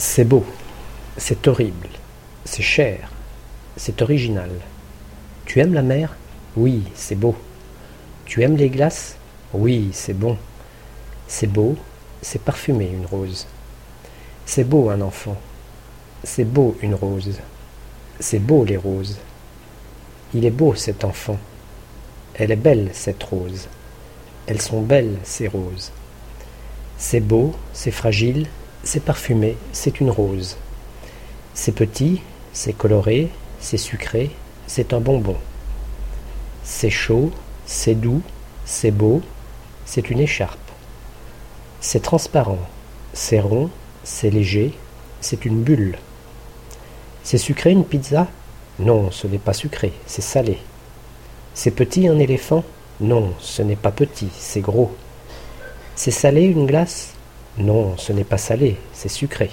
C'est beau, c'est horrible, c'est cher, c'est original. Tu aimes la mer? Oui, c'est beau. Tu aimes les glaces? Oui, c'est bon. C'est beau, c'est parfumé une rose. C'est beau un enfant. C'est beau une rose. C'est beau les roses. Il est beau cet enfant. Elle est belle cette rose. Elles sont belles ces roses. C'est beau, c'est fragile, c'est parfumé, c'est une rose. C'est petit, c'est coloré, c'est sucré, c'est un bonbon. C'est chaud, c'est doux, c'est beau, c'est une écharpe. C'est transparent, c'est rond, c'est léger, c'est une bulle. C'est sucré une pizza? Non, ce n'est pas sucré, c'est salé. C'est petit un éléphant? Non, ce n'est pas petit, c'est gros. C'est salé une glace? Non, ce n'est pas salé, c'est sucré.